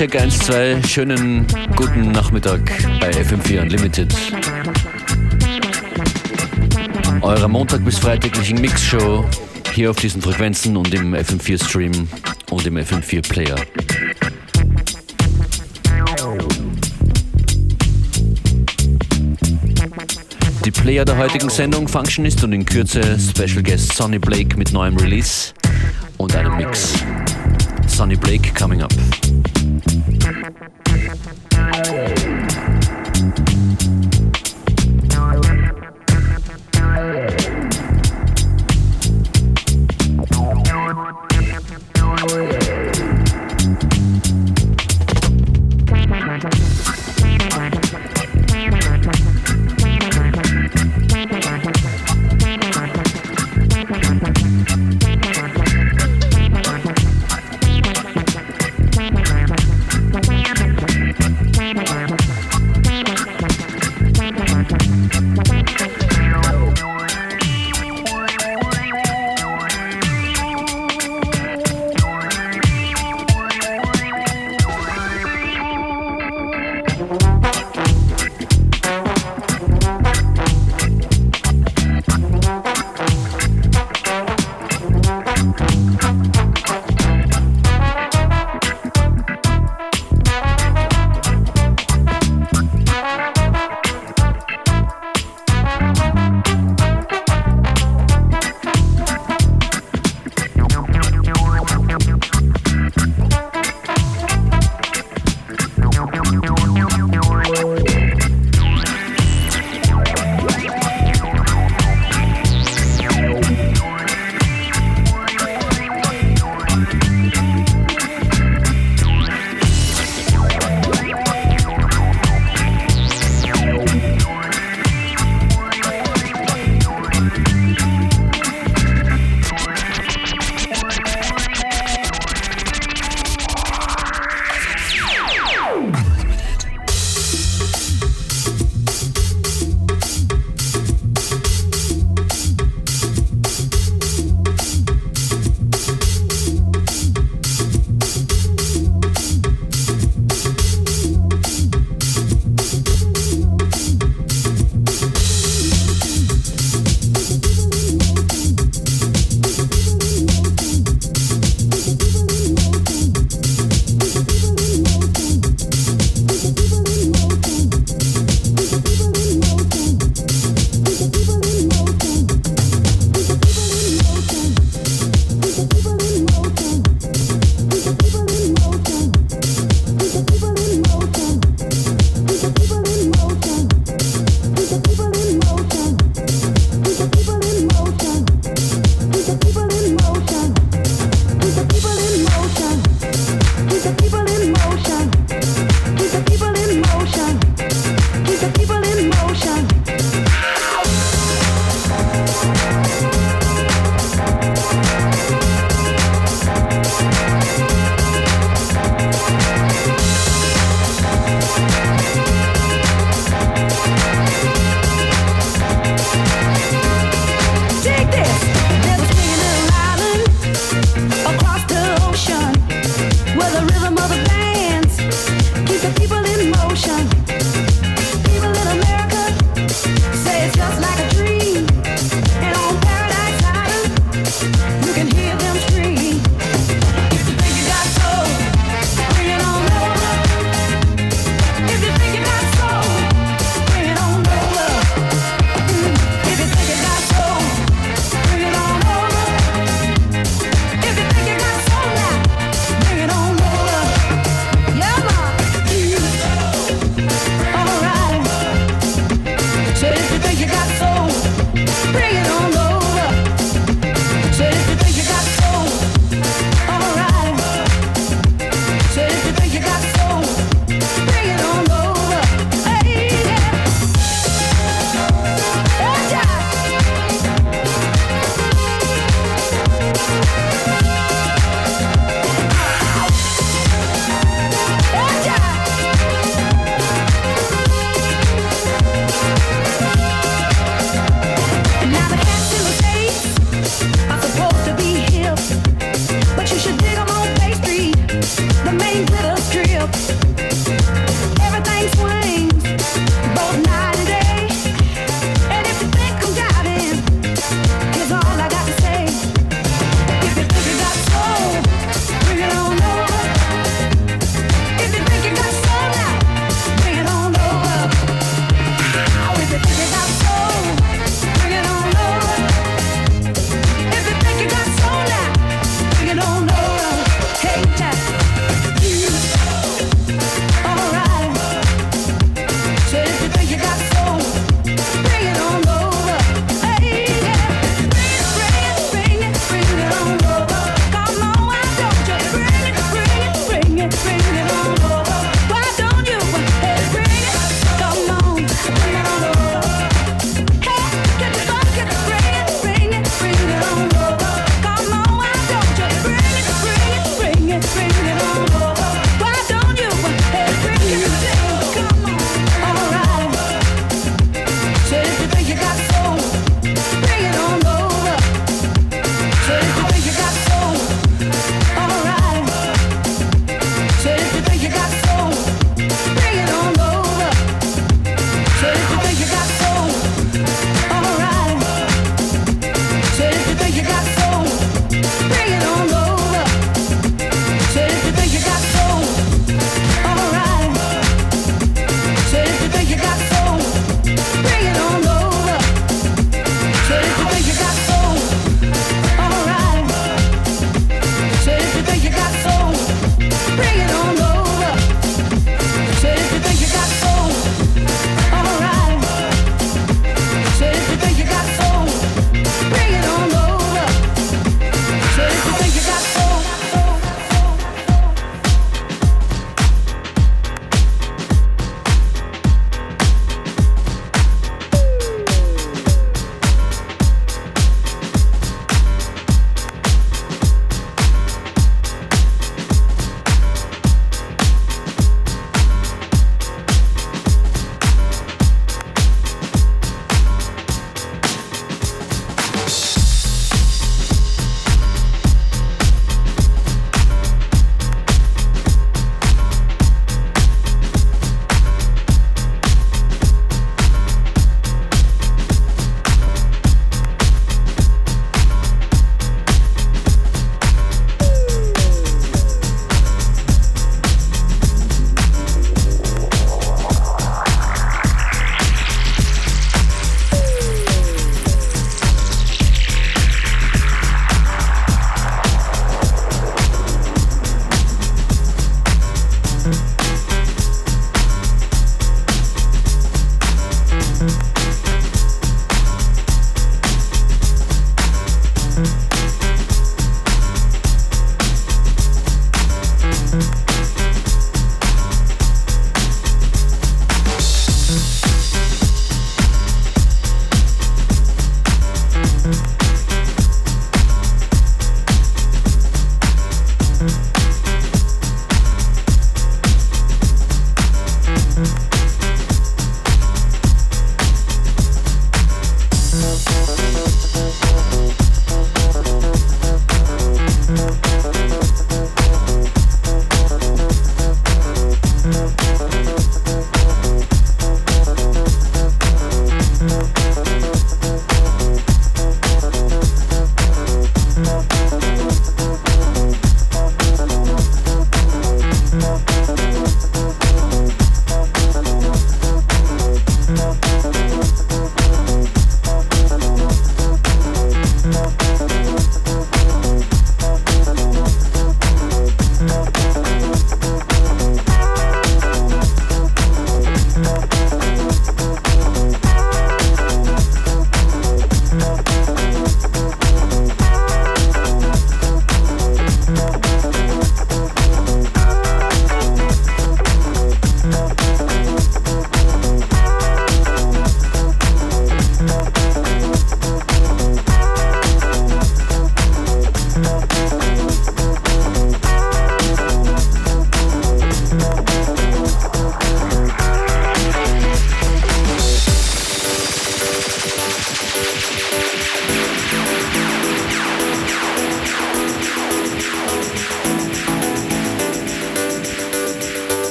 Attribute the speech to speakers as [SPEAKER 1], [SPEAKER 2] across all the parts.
[SPEAKER 1] Check 1, 2. Schönen guten Nachmittag bei FM4 Unlimited. Eurer Montag bis freitaglichen Mixshow hier auf diesen Frequenzen und im FM4 Stream und im FM4 Player. Die Player der heutigen Sendung Functionist und in Kürze Special Guest Sonny Blake mit neuem Release und einem Mix. Sonny Blake coming up. Thank you.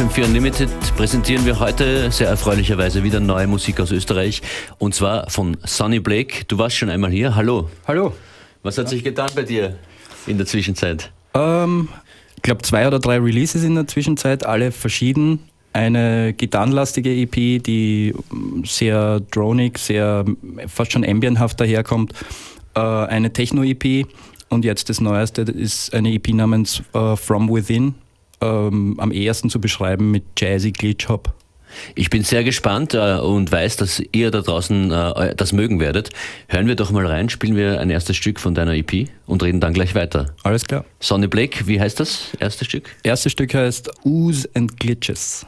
[SPEAKER 1] FM4 Unlimited präsentieren wir heute sehr erfreulicherweise wieder neue Musik aus Österreich und zwar von Sonny Blake. Du warst schon einmal hier. Hallo.
[SPEAKER 2] Hallo.
[SPEAKER 1] Was hat ja. sich getan bei dir in der Zwischenzeit?
[SPEAKER 2] Ähm, ich glaube zwei oder drei Releases in der Zwischenzeit, alle verschieden. Eine gitarrenlastige EP, die sehr dronig, sehr fast schon ambienthaft daherkommt. Äh, eine Techno-EP und jetzt das Neueste ist eine EP namens uh, From Within, ähm, am ehesten zu beschreiben mit Jazzy Glitch Hop.
[SPEAKER 1] Ich bin sehr gespannt äh, und weiß, dass ihr da draußen äh, das mögen werdet. Hören wir doch mal rein, spielen wir ein erstes Stück von deiner EP und reden dann gleich weiter.
[SPEAKER 2] Alles klar.
[SPEAKER 1] Sonny Blake, wie heißt das erste Stück?
[SPEAKER 2] Erstes Stück heißt Ooze and Glitches.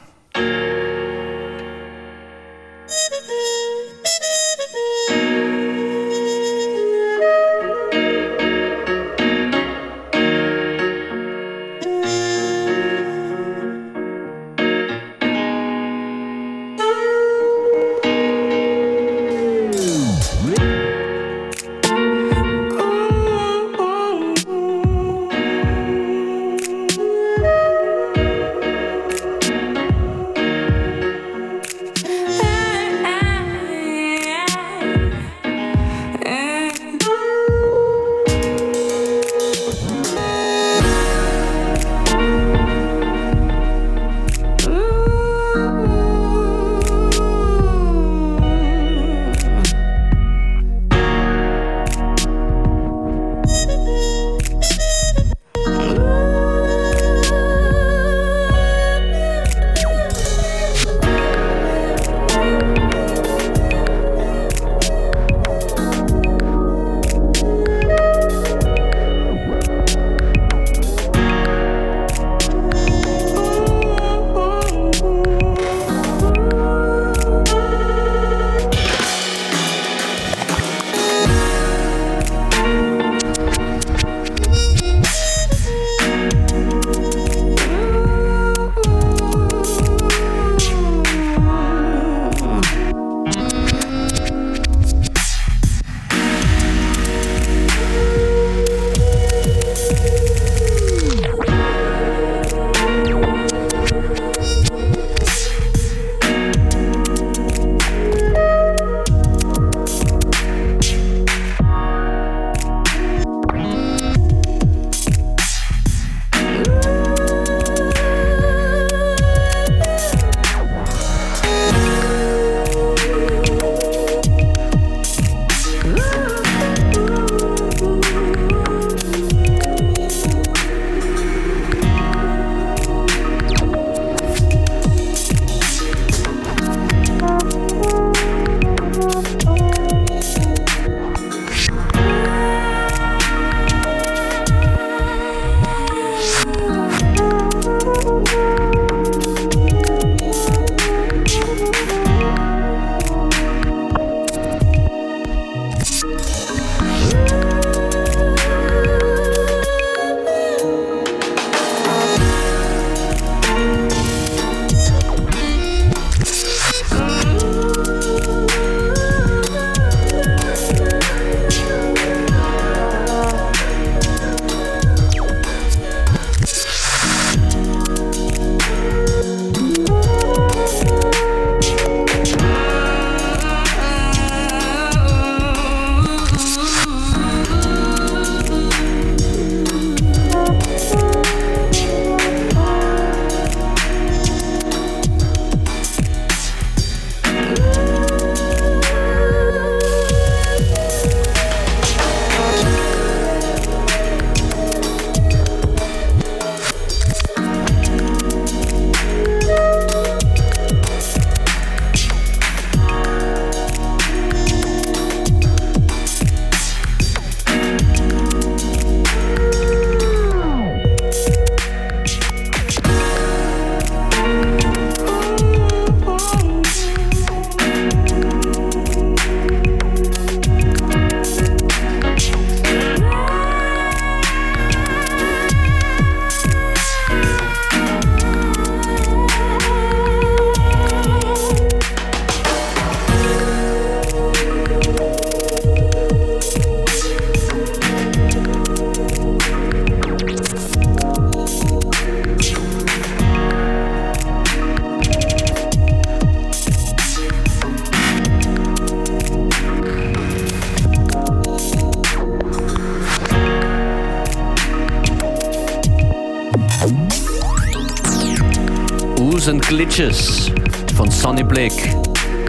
[SPEAKER 1] Glitches von Sonny Blake.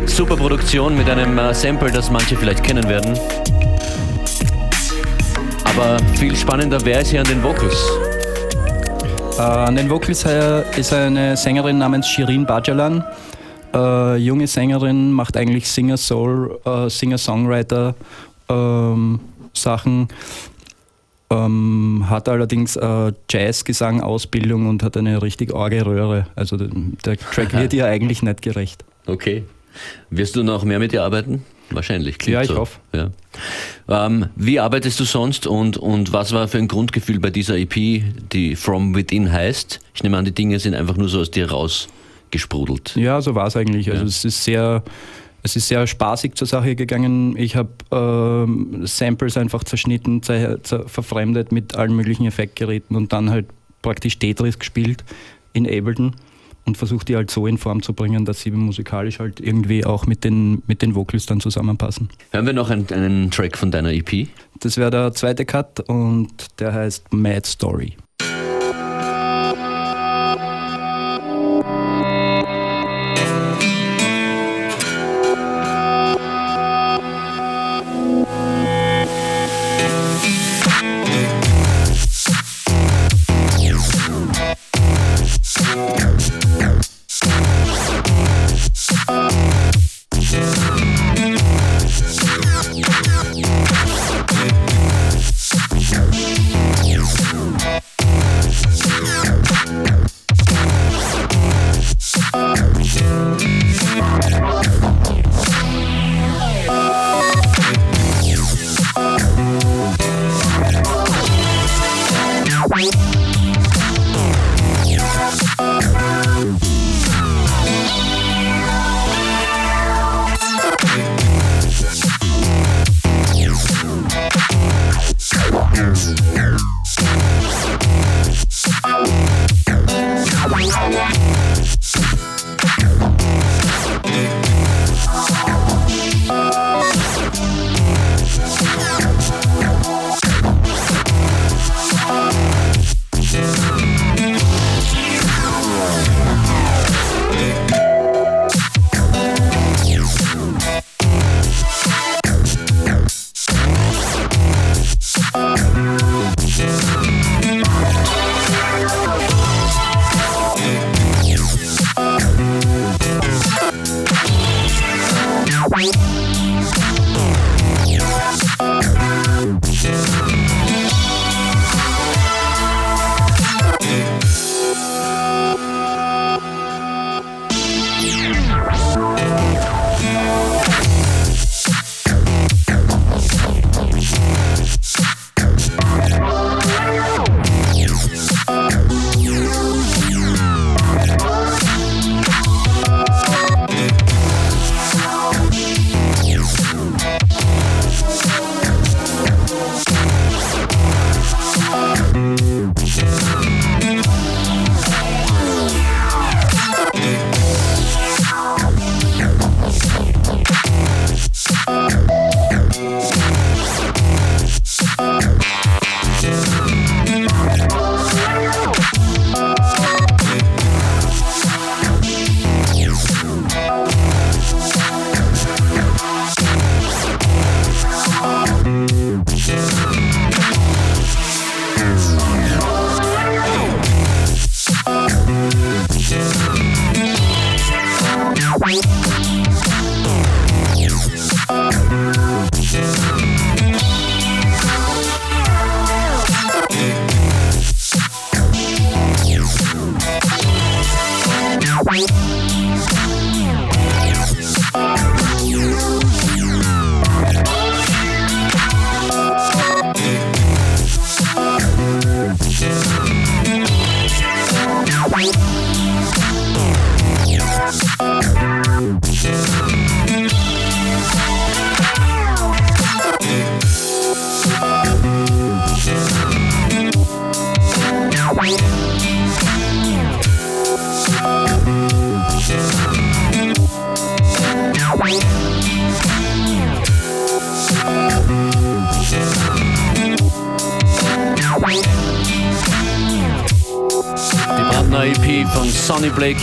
[SPEAKER 1] Super Produktion mit einem äh, Sample, das manche vielleicht kennen werden. Aber viel spannender, wer ist hier an den Vocals?
[SPEAKER 2] Äh, an den Vocals ist eine Sängerin namens Shirin Bajalan. Äh, junge Sängerin, macht eigentlich Singer-Soul, äh, Singer-Songwriter ähm. Ähm, hat allerdings äh, Jazzgesang-Ausbildung und hat eine richtig arge Röhre. Also der, Track wird ihr eigentlich nicht gerecht.
[SPEAKER 1] Okay. Wirst du noch mehr mit ihr arbeiten? Wahrscheinlich.
[SPEAKER 2] Ja, ich
[SPEAKER 1] so.
[SPEAKER 2] hoffe.
[SPEAKER 1] Ja. Ähm, wie arbeitest du sonst und, und was war für ein Grundgefühl bei dieser EP, die From Within heißt? Ich nehme an, die Dinge sind einfach nur so aus dir rausgesprudelt.
[SPEAKER 2] Ja, so war es eigentlich. Also ja. es ist sehr, es ist sehr spaßig zur Sache gegangen. Ich habe ähm, Samples einfach zerschnitten, zer, zer, verfremdet mit allen möglichen Effektgeräten und dann halt praktisch Tetris gespielt in Ableton und versuche die halt so in Form zu bringen, dass sie musikalisch halt irgendwie auch mit den, mit den Vocals dann zusammenpassen.
[SPEAKER 1] Hören wir noch einen, einen Track von deiner EP?
[SPEAKER 2] Das wäre der zweite Cut und der heißt Mad Story.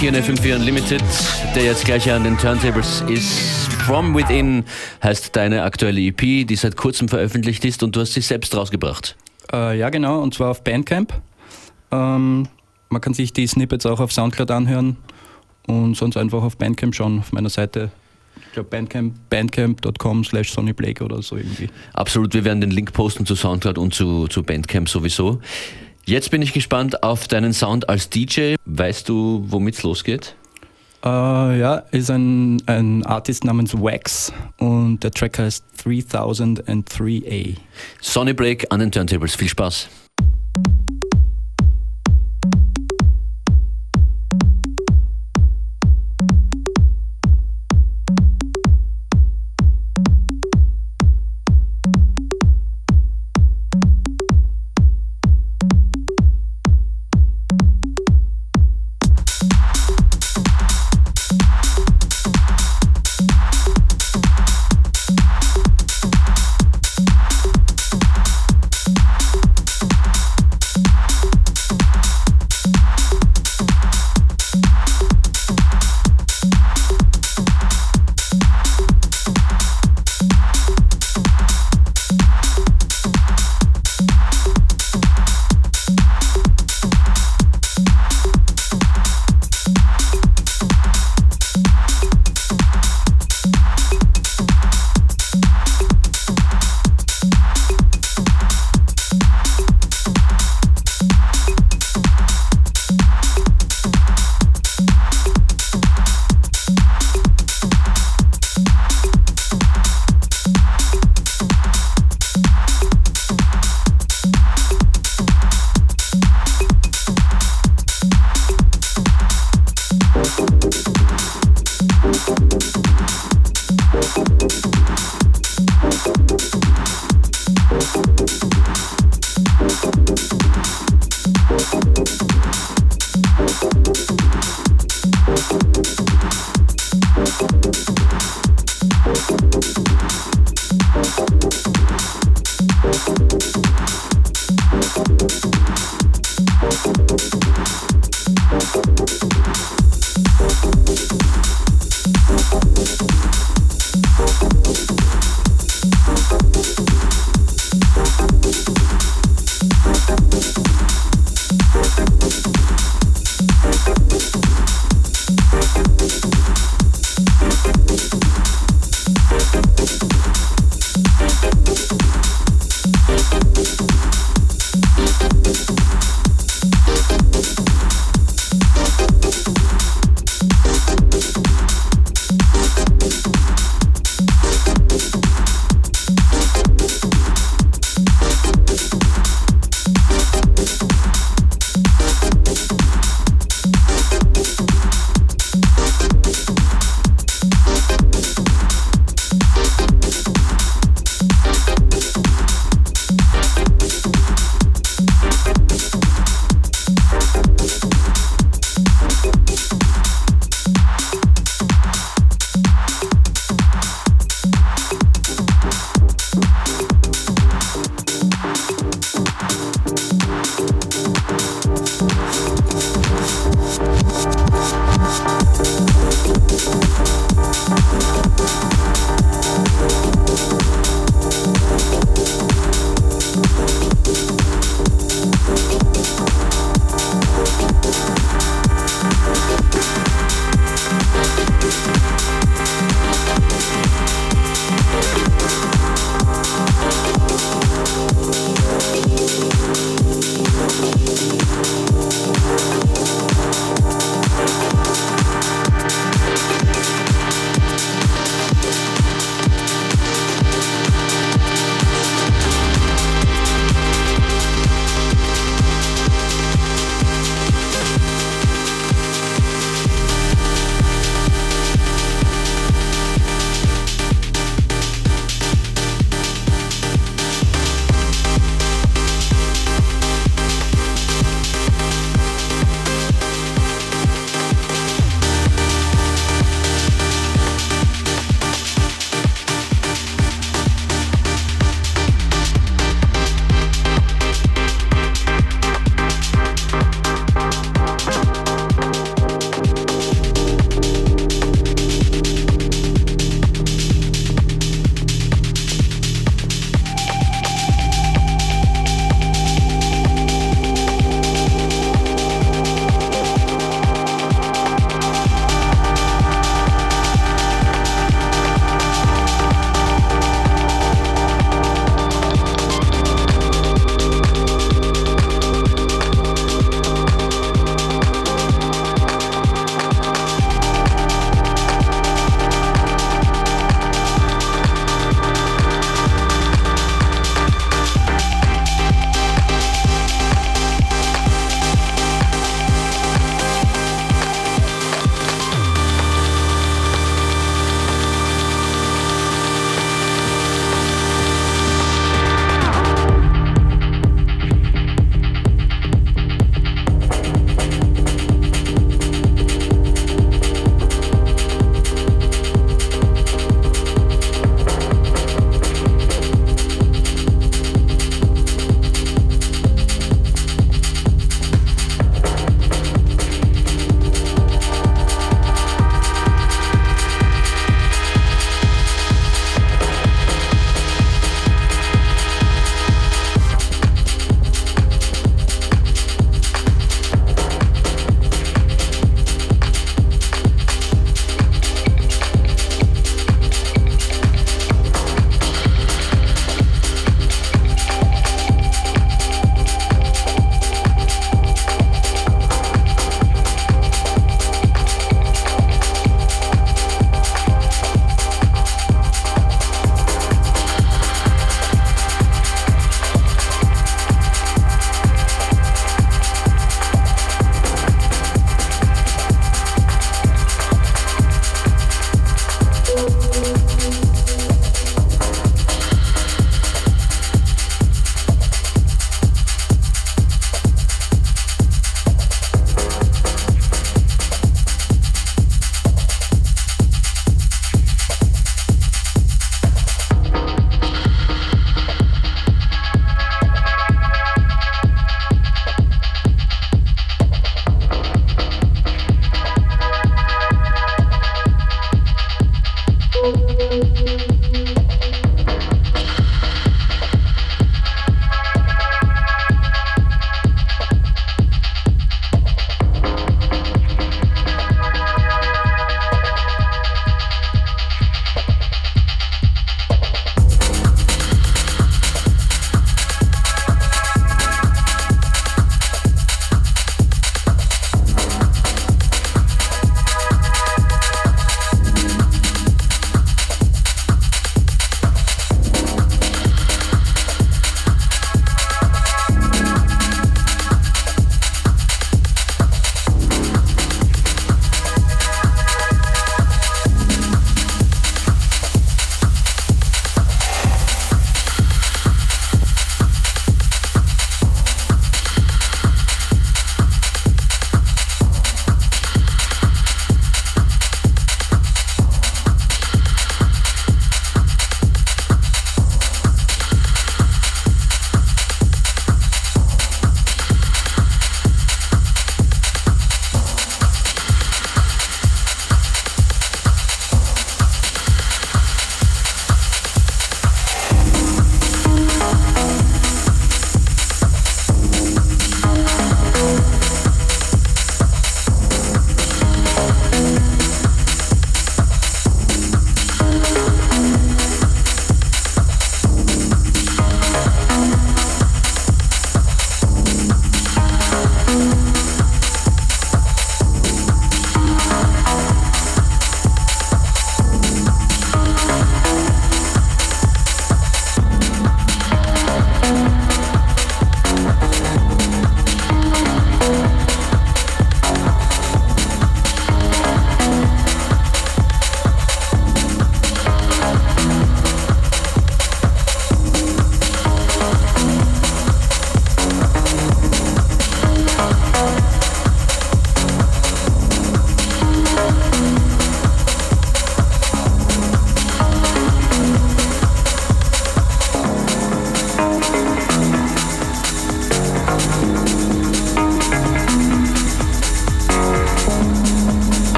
[SPEAKER 1] Hier in FM4 Unlimited, der jetzt gleich an den Turntables ist. From Within heißt deine aktuelle EP, die seit kurzem veröffentlicht ist und du hast sie selbst rausgebracht.
[SPEAKER 2] Äh, ja, genau, und zwar auf Bandcamp. Ähm, man kann sich die Snippets auch auf Soundcloud anhören und sonst einfach auf Bandcamp schauen, auf meiner Seite. Ich glaube Bandcamp, bandcamp.com slash sonnyblake oder so irgendwie.
[SPEAKER 1] Absolut, wir werden den Link posten zu Soundcloud und zu, zu Bandcamp sowieso. Jetzt bin ich gespannt auf deinen Sound als DJ. Weißt du, womit es losgeht?
[SPEAKER 2] Uh, ja, ist ein, ein Artist namens Wax und der Track heißt 3003A.
[SPEAKER 1] Sonny Break an den Turntables. Viel Spaß.